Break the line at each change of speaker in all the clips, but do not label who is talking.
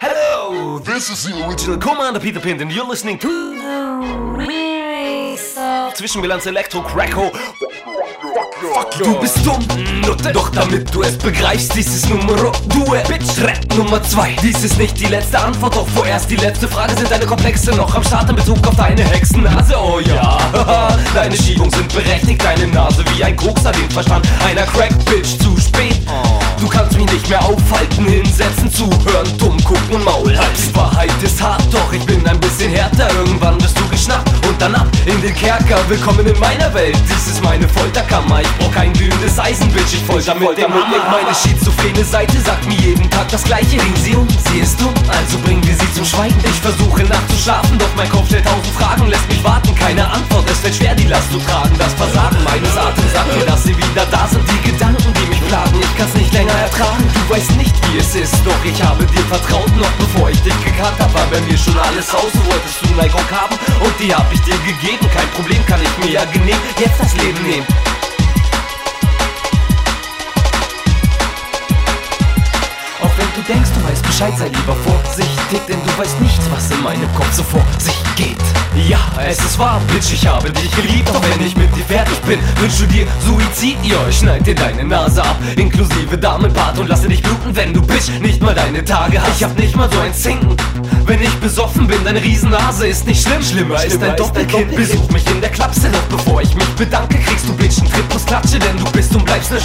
Hello, this is the original Commander Peter Pint and you're listening to Zwischenbilanz Elektro Cracko. Du bist dumm, Nutte. Doch damit du es begreifst, dies ist Numero Due. Bitch, Rap Nummer 2. Dies ist nicht die letzte Antwort, doch vorerst die letzte Frage sind deine Komplexe noch am Start in Bezug auf deine Hexennase. Oh ja, deine Schiebungen sind berechtigt, deine Nase wie ein Kokser, den Verstand einer Crack-Bitch zu spät. Nicht mehr aufhalten, hinsetzen, zuhören, dumm gucken und Maul halten. Die Wahrheit ist hart, doch ich bin ein bisschen härter. Irgendwann wirst du geschnappt und dann ab in den Kerker. Willkommen in meiner Welt, dies ist meine Folterkammer. Ich brauch kein glühendes Eisen, Bitch, ich folter mit dem Hammer. Meine schizophrene Seite sagt mir jeden Tag das gleiche. Ring sie um, sie ist dumm, also bringen wir sie zum Schweigen. Ich versuche nachzuschlafen, doch mein Kopf stellt tausend Fragen, lässt mich warten, keine Antwort. Es fällt schwer, die Last zu tragen. Das Versagen meines Atems sagt mir, dass sie wieder da sind. Ist, doch ich habe dir vertraut, noch bevor ich dich gekannt habe. War bei mir schon alles aus, du wolltest Zuneigung haben und die hab ich dir gegeben. Kein Problem, kann ich mir ja genehm jetzt das Leben nehmen. Bescheid, sei lieber vorsichtig, denn du weißt nicht, was in meinem Kopf so vor sich geht. Ja, es ist wahr, Bitch, ich habe dich geliebt, doch wenn ich mit dir fertig bin, wünschst du dir Suizid? Ja, ich schneid dir deine Nase ab, inklusive Damenbart und lasse dich bluten, wenn du Bitch nicht mal deine Tage hast. Ich hab nicht mal so ein Zinken, wenn ich besoffen bin, deine Riesennase ist nicht schlimm. Schlimmer, ist dein Doppelkind, besuch mich in der Klapse, bedanke, kriegst du Bitch einen Tritt plus Klatsche, denn du bist und bleibst ne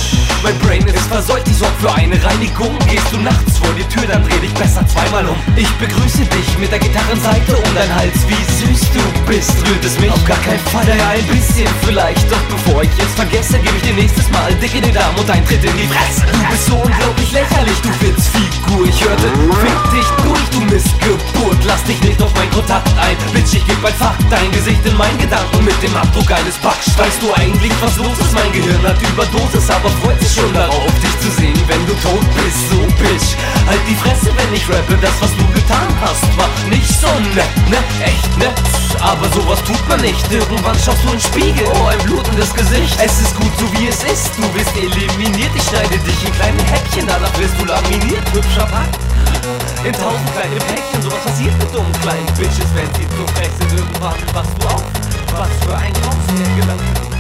Mein Brain ist verseucht, ich sorg für eine Reinigung, gehst du nachts vor die Tür, dann dreh dich besser zweimal um. Ich begrüße dich mit der Gitarrenseite um dein Hals, wie süß du bist. Rührt es mich auf gar keinen Fall, ja ein bisschen vielleicht. Doch bevor ich es vergesse, gebe ich dir nächstes Mal dick in den Darm und ein Tritt in die Fresse. Du bist so dich nicht auf mein Kontakt ein. Bitch, ich geb ein Fakt, dein Gesicht in meinen Gedanken mit dem Abdruck eines Backsteins. Weißt du eigentlich, was los ist? Mein Gehirn hat Überdosis, aber freut sich schon darauf, dich zu sehen, wenn du tot bist. So, Bitch, halt die Fresse, wenn ich rappe. Das, was du getan hast, war nicht so nett, ne? Echt, ne? Aber sowas tut man nicht. Irgendwann schaust du in den Spiegel. Oh, ein blutendes Gesicht. Es ist gut, so wie es ist. Du wirst eliminiert. Ich schneide dich in kleine Häppchen. Danach wirst du laminiert. Hübscher Pakt. In tausend kleine Päckchen. Sowas passiert mit dummen kleinen Bitches, wenn sie zu frech sind. Irgendwann wachst du auf. Was für ein Kauf, der gelangt.